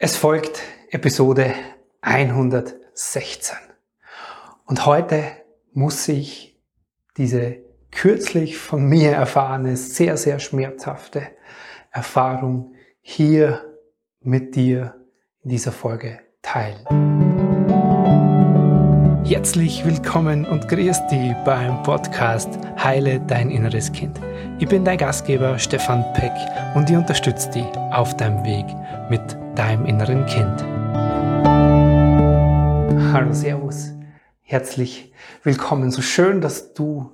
Es folgt Episode 116. Und heute muss ich diese kürzlich von mir erfahrene, sehr, sehr schmerzhafte Erfahrung hier mit dir in dieser Folge teilen. Herzlich willkommen und grüß dich beim Podcast Heile dein inneres Kind. Ich bin dein Gastgeber Stefan Peck und ich unterstütze dich auf deinem Weg mit deinem inneren Kind. Hallo, Servus. Herzlich willkommen. So schön, dass du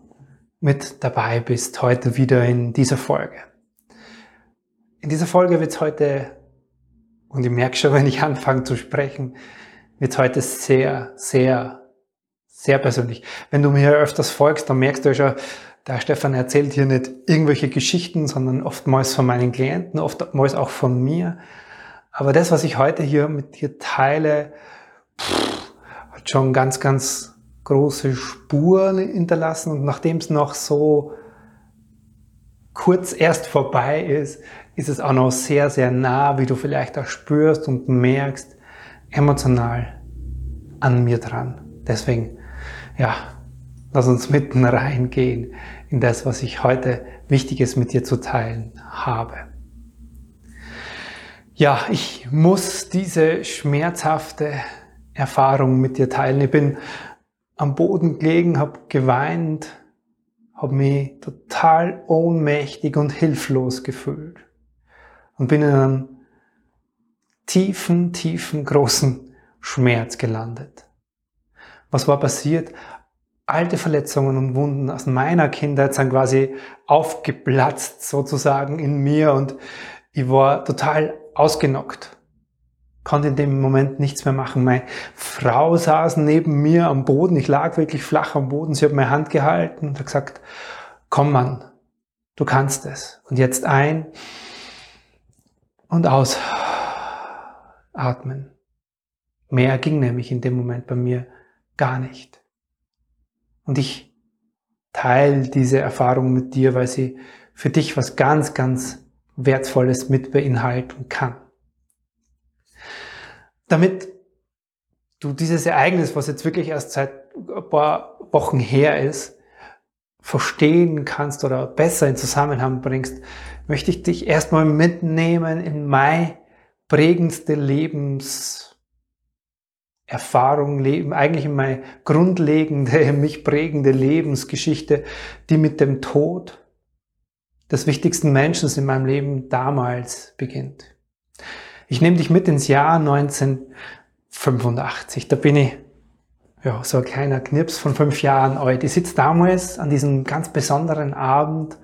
mit dabei bist heute wieder in dieser Folge. In dieser Folge wird es heute, und ich merke schon, wenn ich anfange zu sprechen, wird es heute sehr, sehr, sehr persönlich. Wenn du mir öfters folgst, dann merkst du ja schon, der Stefan erzählt hier nicht irgendwelche Geschichten, sondern oftmals von meinen Klienten, oftmals auch von mir. Aber das, was ich heute hier mit dir teile, pff, hat schon ganz, ganz große Spuren hinterlassen. Und nachdem es noch so kurz erst vorbei ist, ist es auch noch sehr, sehr nah, wie du vielleicht auch spürst und merkst, emotional an mir dran. Deswegen, ja, lass uns mitten reingehen in das, was ich heute Wichtiges mit dir zu teilen habe. Ja, ich muss diese schmerzhafte Erfahrung mit dir teilen. Ich bin am Boden gelegen, habe geweint, habe mich total ohnmächtig und hilflos gefühlt und bin in einem tiefen, tiefen, großen Schmerz gelandet. Was war passiert? Alte Verletzungen und Wunden aus meiner Kindheit sind quasi aufgeplatzt sozusagen in mir und ich war total ausgenockt. Konnte in dem Moment nichts mehr machen. Meine Frau saß neben mir am Boden. Ich lag wirklich flach am Boden. Sie hat meine Hand gehalten und hat gesagt, komm Mann, du kannst es. Und jetzt ein und aus. Atmen. Mehr ging nämlich in dem Moment bei mir gar nicht. Und ich teile diese Erfahrung mit dir, weil sie für dich was ganz, ganz Wertvolles mit beinhalten kann. Damit du dieses Ereignis, was jetzt wirklich erst seit ein paar Wochen her ist, verstehen kannst oder besser in Zusammenhang bringst, möchte ich dich erstmal mitnehmen in meine prägendste Lebenserfahrung, Leben, eigentlich in meine grundlegende, mich prägende Lebensgeschichte, die mit dem Tod des wichtigsten Menschen in meinem Leben damals beginnt. Ich nehme dich mit ins Jahr 1985. Da bin ich ja, so ein kleiner Knips von fünf Jahren alt. Ich sitze damals an diesem ganz besonderen Abend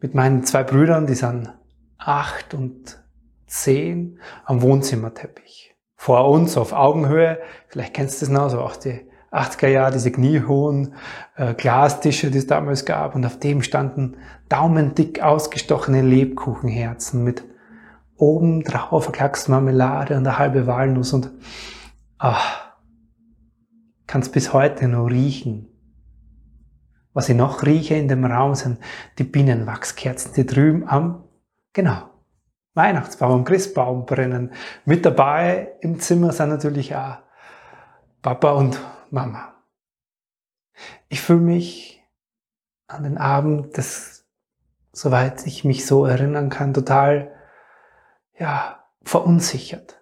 mit meinen zwei Brüdern, die sind acht und zehn, am Wohnzimmerteppich. Vor uns auf Augenhöhe, vielleicht kennst du das noch, so auch die 80er Jahre, diese kniehohen äh, Glastische, die es damals gab, und auf dem standen daumendick ausgestochene Lebkuchenherzen mit oben drauf verkackst Marmelade und eine halbe Walnuss und ach, kannst bis heute noch riechen. Was ich noch rieche in dem Raum sind die Bienenwachskerzen, die drüben am, genau, Weihnachtsbaum, Christbaum brennen. Mit dabei im Zimmer sind natürlich auch Papa und Mama. Ich fühle mich an den Abend, das, soweit ich mich so erinnern kann, total, ja, verunsichert.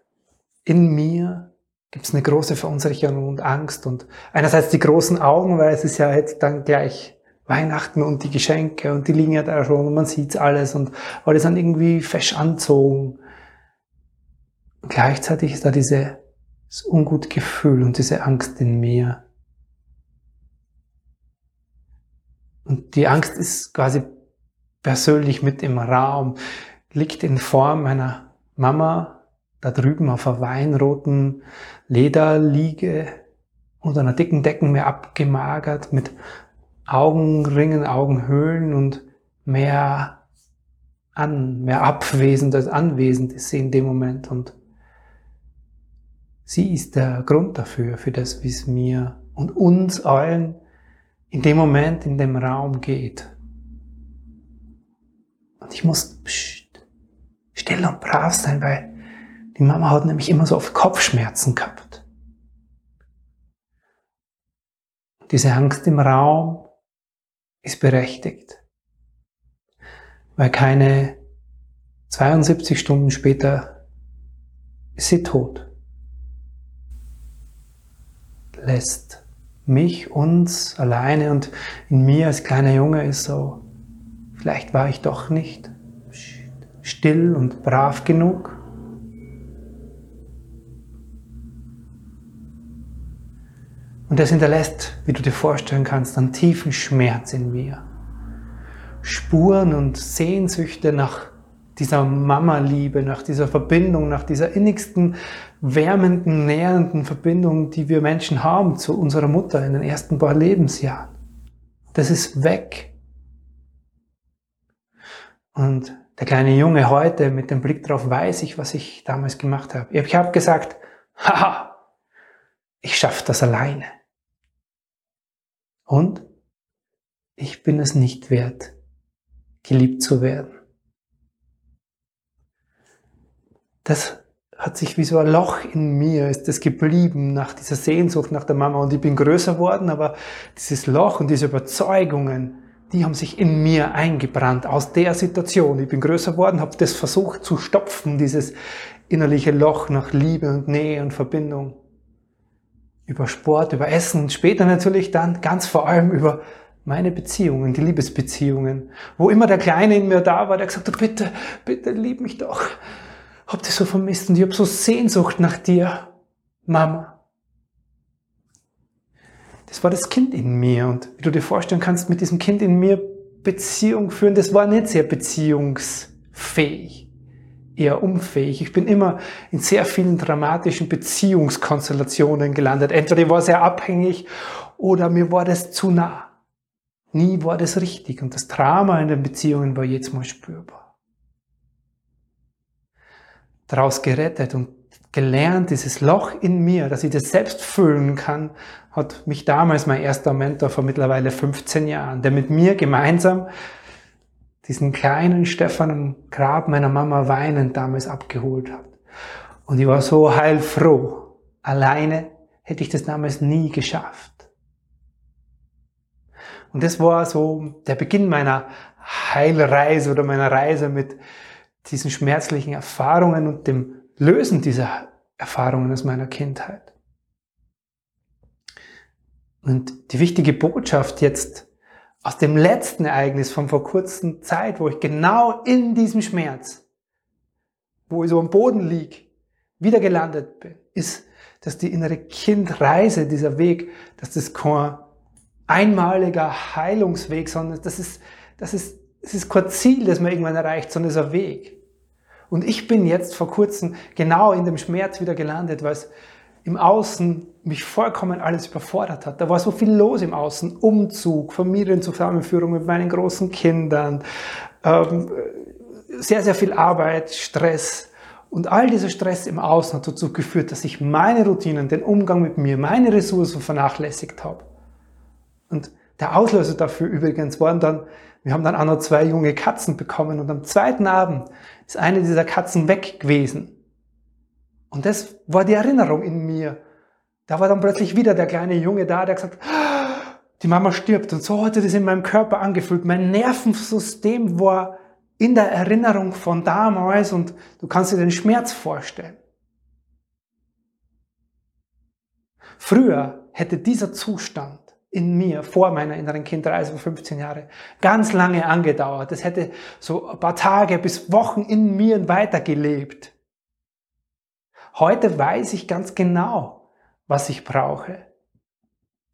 In mir gibt es eine große Verunsicherung und Angst und einerseits die großen Augen, weil es ist ja jetzt dann gleich Weihnachten und die Geschenke und die liegen ja da schon und man sieht alles und alle sind irgendwie fesch anzogen. Gleichzeitig ist da diese das ungute Gefühl und diese Angst in mir. Und die Angst ist quasi persönlich mit im Raum, liegt in Form meiner Mama da drüben auf einer weinroten Lederliege unter einer dicken Decken mehr abgemagert mit Augenringen, Augenhöhlen und mehr an, mehr abwesend als anwesend ist sie in dem Moment und Sie ist der Grund dafür, für das, wie es mir und uns allen in dem Moment in dem Raum geht. Und ich muss pst, still und brav sein, weil Die Mama hat nämlich immer so oft Kopfschmerzen gehabt. Diese Angst im Raum ist berechtigt, weil keine 72 Stunden später ist sie tot. Lässt mich, uns alleine und in mir als kleiner Junge ist so, vielleicht war ich doch nicht still und brav genug. Und das hinterlässt, wie du dir vorstellen kannst, einen tiefen Schmerz in mir. Spuren und Sehnsüchte nach dieser Mama-Liebe, nach dieser Verbindung, nach dieser innigsten, wärmenden, nährenden Verbindung, die wir Menschen haben zu unserer Mutter in den ersten paar Lebensjahren. Das ist weg. Und der kleine Junge heute mit dem Blick drauf weiß ich, was ich damals gemacht habe. Ich habe gesagt, haha, ich schaffe das alleine. Und ich bin es nicht wert, geliebt zu werden. Das hat sich wie so ein Loch in mir, ist das geblieben nach dieser Sehnsucht nach der Mama. Und ich bin größer worden, aber dieses Loch und diese Überzeugungen, die haben sich in mir eingebrannt aus der Situation. Ich bin größer worden, habe das versucht zu stopfen, dieses innerliche Loch nach Liebe und Nähe und Verbindung über Sport, über Essen, später natürlich dann ganz vor allem über meine Beziehungen, die Liebesbeziehungen, wo immer der Kleine in mir da war, der gesagt hat, bitte, bitte lieb mich doch. Hab dich so vermisst und ich hab so Sehnsucht nach dir, Mama. Das war das Kind in mir und wie du dir vorstellen kannst, mit diesem Kind in mir Beziehung führen, das war nicht sehr beziehungsfähig eher unfähig. Ich bin immer in sehr vielen dramatischen Beziehungskonstellationen gelandet. Entweder ich war sehr abhängig oder mir war das zu nah. Nie war das richtig und das Drama in den Beziehungen war jetzt mal spürbar. Daraus gerettet und gelernt, dieses Loch in mir, dass ich das selbst füllen kann, hat mich damals mein erster Mentor vor mittlerweile 15 Jahren, der mit mir gemeinsam diesen kleinen Stefan am Grab meiner Mama weinend damals abgeholt hat. Und ich war so heilfroh. Alleine hätte ich das damals nie geschafft. Und das war so der Beginn meiner Heilreise oder meiner Reise mit diesen schmerzlichen Erfahrungen und dem Lösen dieser Erfahrungen aus meiner Kindheit. Und die wichtige Botschaft jetzt aus dem letzten Ereignis von vor kurzer Zeit, wo ich genau in diesem Schmerz, wo ich so am Boden lieg, wieder gelandet bin, ist, dass die innere Kindreise, dieser Weg, dass das kein einmaliger Heilungsweg, sondern das ist, das ist, es ist kein Ziel, das man irgendwann erreicht, sondern es ist ein Weg. Und ich bin jetzt vor kurzem genau in dem Schmerz wieder gelandet, weil es im Außen mich vollkommen alles überfordert hat. Da war so viel los im Außen. Umzug, Familienzusammenführung mit meinen großen Kindern, ähm, sehr, sehr viel Arbeit, Stress. Und all dieser Stress im Außen hat dazu geführt, dass ich meine Routinen, den Umgang mit mir, meine Ressourcen vernachlässigt habe. Und der Auslöser dafür übrigens waren dann, wir haben dann auch noch zwei junge Katzen bekommen und am zweiten Abend ist eine dieser Katzen weg gewesen. Und das war die Erinnerung in mir. Da war dann plötzlich wieder der kleine Junge da, der gesagt hat, die Mama stirbt. Und so hatte das in meinem Körper angefühlt. Mein Nervensystem war in der Erinnerung von damals und du kannst dir den Schmerz vorstellen. Früher hätte dieser Zustand in mir vor meiner inneren Kindreise vor 15 Jahre ganz lange angedauert. Es hätte so ein paar Tage bis Wochen in mir weitergelebt. Heute weiß ich ganz genau, was ich brauche.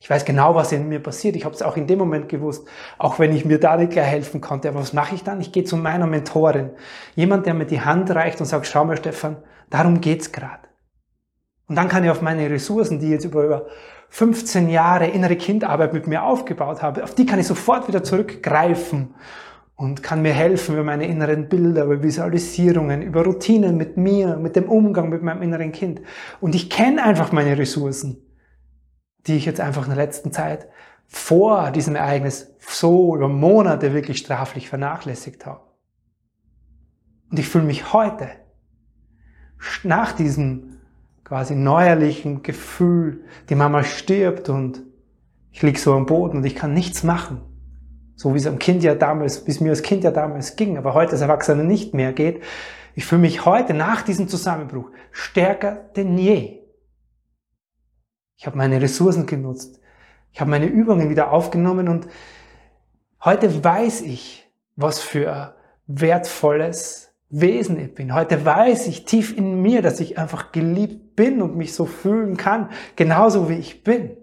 Ich weiß genau, was in mir passiert. Ich habe es auch in dem Moment gewusst, auch wenn ich mir da nicht gleich helfen konnte. Aber was mache ich dann? Ich gehe zu meiner Mentorin. Jemand, der mir die Hand reicht und sagt, schau mal, Stefan, darum geht's gerade. Und dann kann ich auf meine Ressourcen, die jetzt über 15 Jahre innere Kindarbeit mit mir aufgebaut habe, auf die kann ich sofort wieder zurückgreifen und kann mir helfen über meine inneren Bilder, über Visualisierungen, über Routinen mit mir, mit dem Umgang mit meinem inneren Kind. Und ich kenne einfach meine Ressourcen, die ich jetzt einfach in der letzten Zeit vor diesem Ereignis so über Monate wirklich straflich vernachlässigt habe. Und ich fühle mich heute nach diesem quasi neuerlichen Gefühl, die Mama stirbt und ich lieg so am Boden und ich kann nichts machen. So wie es am Kind ja damals, wie es mir als Kind ja damals ging, aber heute als Erwachsener nicht mehr geht. Ich fühle mich heute nach diesem Zusammenbruch stärker denn je. Ich habe meine Ressourcen genutzt. Ich habe meine Übungen wieder aufgenommen und heute weiß ich, was für wertvolles Wesen ich bin. Heute weiß ich tief in mir, dass ich einfach geliebt bin und mich so fühlen kann, genauso wie ich bin.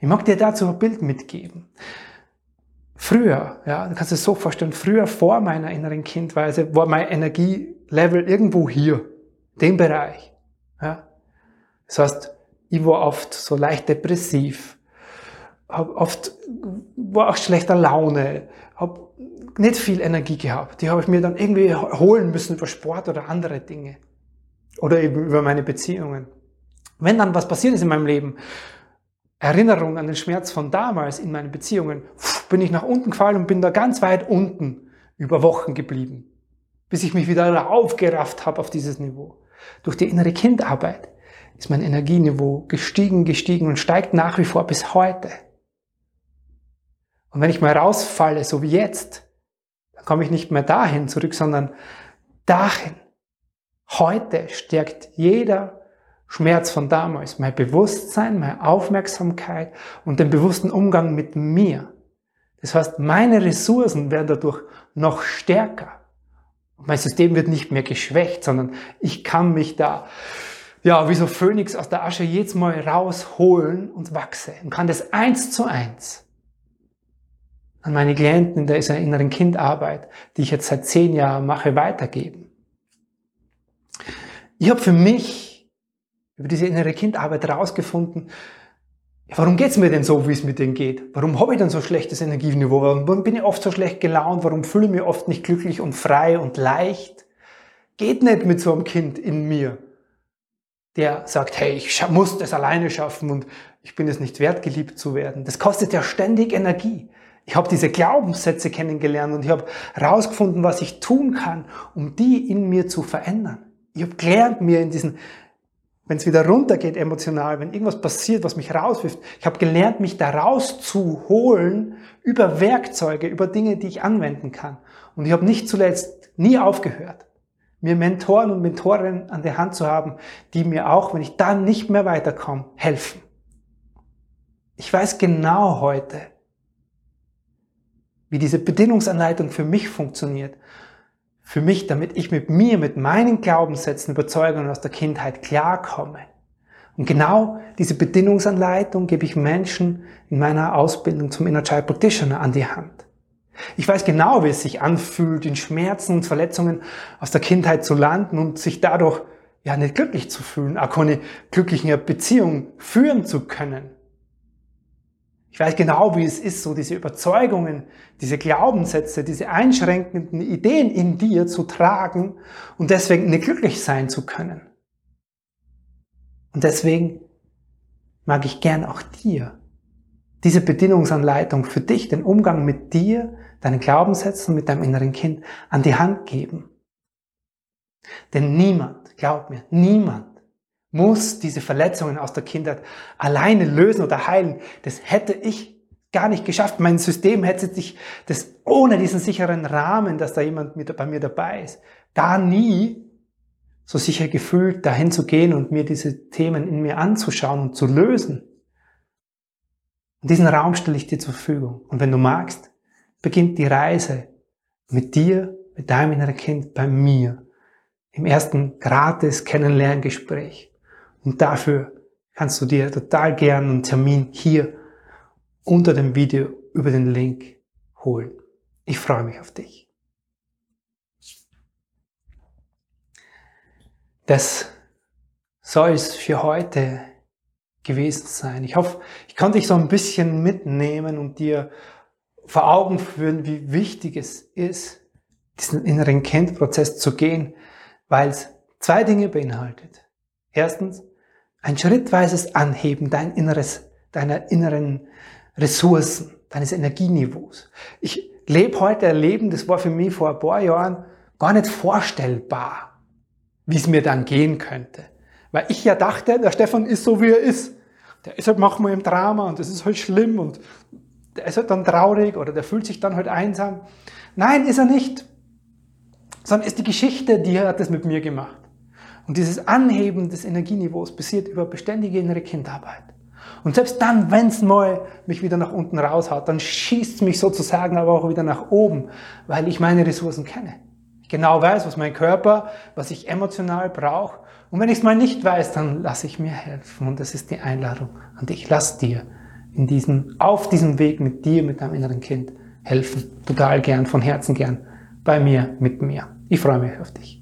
Ich mag dir dazu ein Bild mitgeben. Früher, ja, du kannst es so vorstellen, früher vor meiner inneren Kindweise war mein Energielevel irgendwo hier, dem Bereich. Ja. Das heißt, ich war oft so leicht depressiv, hab oft war auch schlechter Laune, habe nicht viel Energie gehabt. Die habe ich mir dann irgendwie holen müssen über Sport oder andere Dinge. Oder eben über meine Beziehungen. Wenn dann was passiert ist in meinem Leben, Erinnerung an den Schmerz von damals in meinen Beziehungen, bin ich nach unten gefallen und bin da ganz weit unten über Wochen geblieben, bis ich mich wieder aufgerafft habe auf dieses Niveau. Durch die innere Kindarbeit ist mein Energieniveau gestiegen, gestiegen und steigt nach wie vor bis heute. Und wenn ich mal rausfalle, so wie jetzt, dann komme ich nicht mehr dahin zurück, sondern dahin. Heute stärkt jeder Schmerz von damals mein Bewusstsein, meine Aufmerksamkeit und den bewussten Umgang mit mir. Das heißt, meine Ressourcen werden dadurch noch stärker. Mein System wird nicht mehr geschwächt, sondern ich kann mich da, ja, wie so Phönix aus der Asche jedes Mal rausholen und wachse und kann das eins zu eins an meine Klienten in der inneren Kindarbeit, die ich jetzt seit zehn Jahren mache, weitergeben. Ich habe für mich über diese innere Kindarbeit herausgefunden, warum geht's mir denn so, wie es mir denn geht? Warum habe ich denn so schlechtes Energieniveau? Warum bin ich oft so schlecht gelaunt? Warum fühle ich mich oft nicht glücklich und frei und leicht? Geht nicht mit so einem Kind in mir, der sagt, hey, ich muss das alleine schaffen und ich bin es nicht wert, geliebt zu werden. Das kostet ja ständig Energie. Ich habe diese Glaubenssätze kennengelernt und ich habe herausgefunden, was ich tun kann, um die in mir zu verändern. Ich habe gelernt, mir in diesen, wenn es wieder runtergeht emotional, wenn irgendwas passiert, was mich rauswirft, ich habe gelernt, mich da rauszuholen über Werkzeuge, über Dinge, die ich anwenden kann. Und ich habe nicht zuletzt nie aufgehört, mir Mentoren und Mentorinnen an der Hand zu haben, die mir auch, wenn ich dann nicht mehr weiterkomme, helfen. Ich weiß genau heute, wie diese Bedienungsanleitung für mich funktioniert. Für mich, damit ich mit mir, mit meinen Glaubenssätzen, Überzeugungen aus der Kindheit klarkomme. Und genau diese Bedienungsanleitung gebe ich Menschen in meiner Ausbildung zum Inner Child Practitioner an die Hand. Ich weiß genau, wie es sich anfühlt, in Schmerzen und Verletzungen aus der Kindheit zu landen und sich dadurch ja nicht glücklich zu fühlen, auch keine glückliche Beziehung führen zu können. Ich weiß genau, wie es ist, so diese Überzeugungen, diese Glaubenssätze, diese einschränkenden Ideen in dir zu tragen und deswegen nicht glücklich sein zu können. Und deswegen mag ich gern auch dir diese Bedienungsanleitung für dich, den Umgang mit dir, deinen Glaubenssätzen, mit deinem inneren Kind an die Hand geben. Denn niemand, glaub mir, niemand muss diese Verletzungen aus der Kindheit alleine lösen oder heilen. Das hätte ich gar nicht geschafft. Mein System hätte sich das ohne diesen sicheren Rahmen, dass da jemand mit, bei mir dabei ist, da nie so sicher gefühlt, dahin zu gehen und mir diese Themen in mir anzuschauen und zu lösen. Und diesen Raum stelle ich dir zur Verfügung. Und wenn du magst, beginnt die Reise mit dir, mit deinem inneren Kind, bei mir, im ersten gratis Kennenlerngespräch. Und dafür kannst du dir total gern einen Termin hier unter dem Video über den Link holen. Ich freue mich auf dich. Das soll es für heute gewesen sein. Ich hoffe, ich konnte dich so ein bisschen mitnehmen und dir vor Augen führen, wie wichtig es ist, diesen inneren Kindprozess zu gehen, weil es zwei Dinge beinhaltet. Erstens, ein schrittweises Anheben dein inneres, deiner inneren Ressourcen, deines Energieniveaus. Ich lebe heute ein Leben, das war für mich vor ein paar Jahren gar nicht vorstellbar, wie es mir dann gehen könnte. Weil ich ja dachte, der Stefan ist so, wie er ist. Der ist halt manchmal im Drama und das ist halt schlimm und der ist halt dann traurig oder der fühlt sich dann halt einsam. Nein, ist er nicht. Sondern ist die Geschichte, die hat das mit mir gemacht. Und dieses Anheben des Energieniveaus passiert über beständige innere Kindarbeit. Und selbst dann, wenn es mal mich wieder nach unten raushaut, dann schießt es mich sozusagen aber auch wieder nach oben, weil ich meine Ressourcen kenne. Ich genau weiß, was mein Körper, was ich emotional brauche. Und wenn ich es mal nicht weiß, dann lasse ich mir helfen. Und das ist die Einladung an dich. Lass dir in diesem, auf diesem Weg mit dir, mit deinem inneren Kind helfen. Total gern, von Herzen gern. Bei mir, mit mir. Ich freue mich auf dich.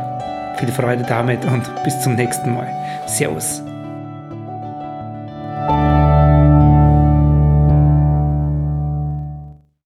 Viel Freude damit und bis zum nächsten Mal. Servus.